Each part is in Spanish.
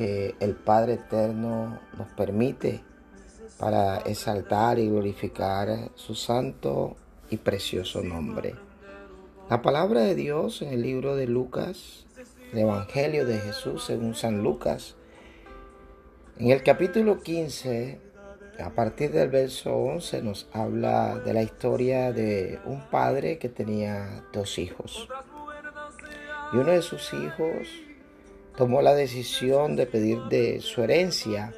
el Padre Eterno nos permite para exaltar y glorificar su santo y precioso nombre. La palabra de Dios en el libro de Lucas, el Evangelio de Jesús según San Lucas, en el capítulo 15, a partir del verso 11, nos habla de la historia de un padre que tenía dos hijos. Y uno de sus hijos tomó la decisión de pedir de su herencia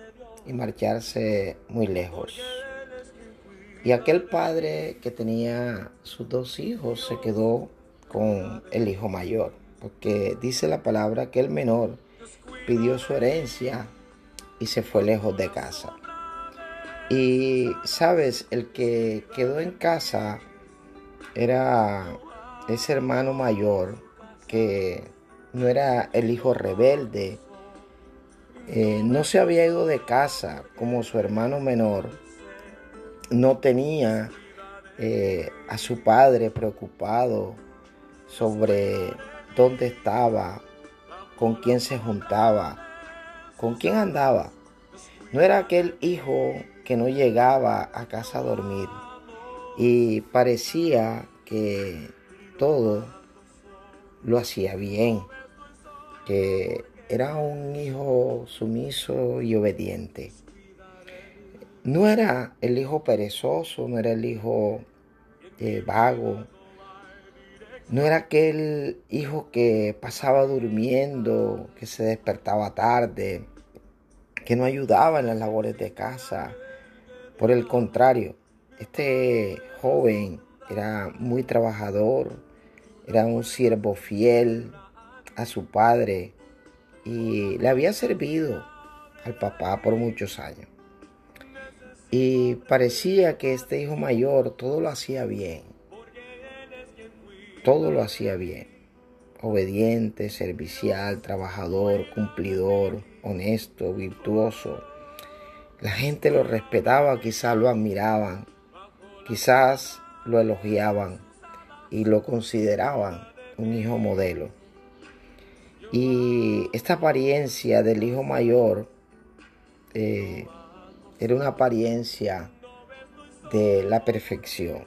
y marcharse muy lejos. Y aquel padre que tenía sus dos hijos se quedó con el hijo mayor, porque dice la palabra que el menor pidió su herencia y se fue lejos de casa. Y sabes, el que quedó en casa era ese hermano mayor que no era el hijo rebelde, eh, no se había ido de casa como su hermano menor, no tenía eh, a su padre preocupado sobre dónde estaba, con quién se juntaba, con quién andaba. No era aquel hijo que no llegaba a casa a dormir. Y parecía que todo lo hacía bien, que era un hijo sumiso y obediente. No era el hijo perezoso, no era el hijo eh, vago, no era aquel hijo que pasaba durmiendo, que se despertaba tarde, que no ayudaba en las labores de casa. Por el contrario, este joven era muy trabajador, era un siervo fiel a su padre, y le había servido al papá por muchos años. Y parecía que este hijo mayor todo lo hacía bien. Todo lo hacía bien. Obediente, servicial, trabajador, cumplidor, honesto, virtuoso. La gente lo respetaba, quizás lo admiraban, quizás lo elogiaban y lo consideraban un hijo modelo. Y esta apariencia del hijo mayor eh, era una apariencia de la perfección.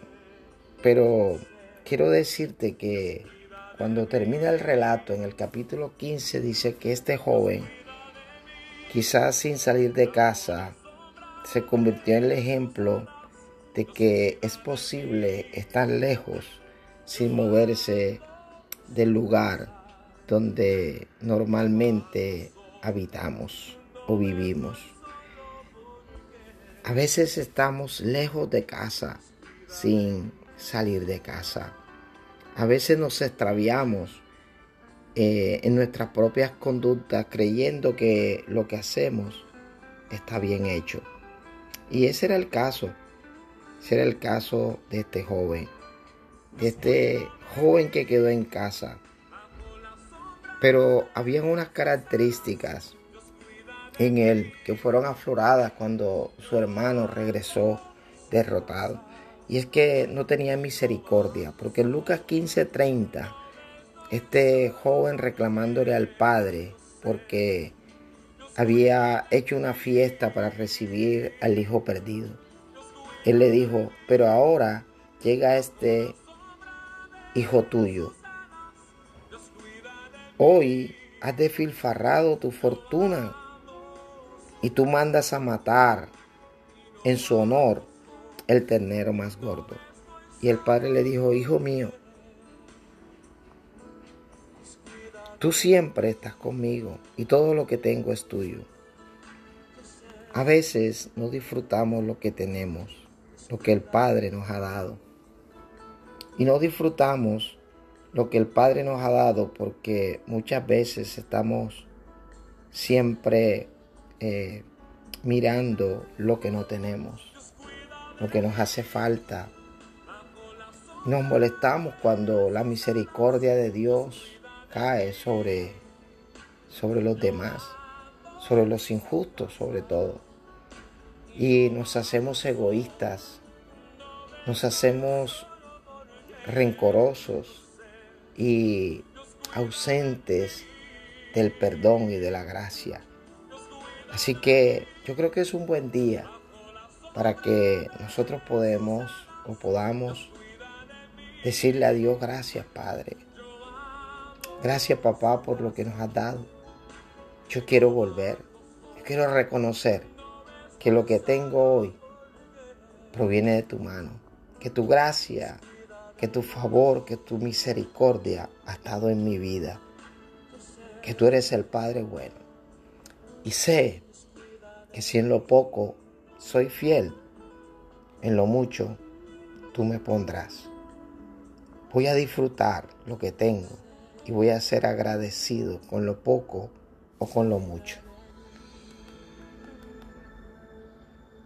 Pero quiero decirte que cuando termina el relato en el capítulo 15 dice que este joven, quizás sin salir de casa, se convirtió en el ejemplo de que es posible estar lejos sin moverse del lugar donde normalmente habitamos o vivimos. A veces estamos lejos de casa sin salir de casa. A veces nos extraviamos eh, en nuestras propias conductas creyendo que lo que hacemos está bien hecho. Y ese era el caso. Ese era el caso de este joven. De este joven que quedó en casa pero habían unas características en él que fueron afloradas cuando su hermano regresó derrotado. Y es que no tenía misericordia, porque en Lucas 15:30, este joven reclamándole al padre porque había hecho una fiesta para recibir al hijo perdido. Él le dijo, pero ahora llega este hijo tuyo Hoy has desfilfarrado tu fortuna y tú mandas a matar en su honor el ternero más gordo. Y el padre le dijo, hijo mío, tú siempre estás conmigo y todo lo que tengo es tuyo. A veces no disfrutamos lo que tenemos, lo que el Padre nos ha dado. Y no disfrutamos lo que el Padre nos ha dado, porque muchas veces estamos siempre eh, mirando lo que no tenemos, lo que nos hace falta. Nos molestamos cuando la misericordia de Dios cae sobre, sobre los demás, sobre los injustos sobre todo. Y nos hacemos egoístas, nos hacemos rencorosos y ausentes del perdón y de la gracia. Así que yo creo que es un buen día para que nosotros podemos o podamos decirle a Dios gracias Padre. Gracias papá por lo que nos has dado. Yo quiero volver. Yo quiero reconocer que lo que tengo hoy proviene de tu mano. Que tu gracia que tu favor, que tu misericordia ha estado en mi vida, que tú eres el Padre bueno. Y sé que si en lo poco soy fiel, en lo mucho tú me pondrás. Voy a disfrutar lo que tengo y voy a ser agradecido con lo poco o con lo mucho.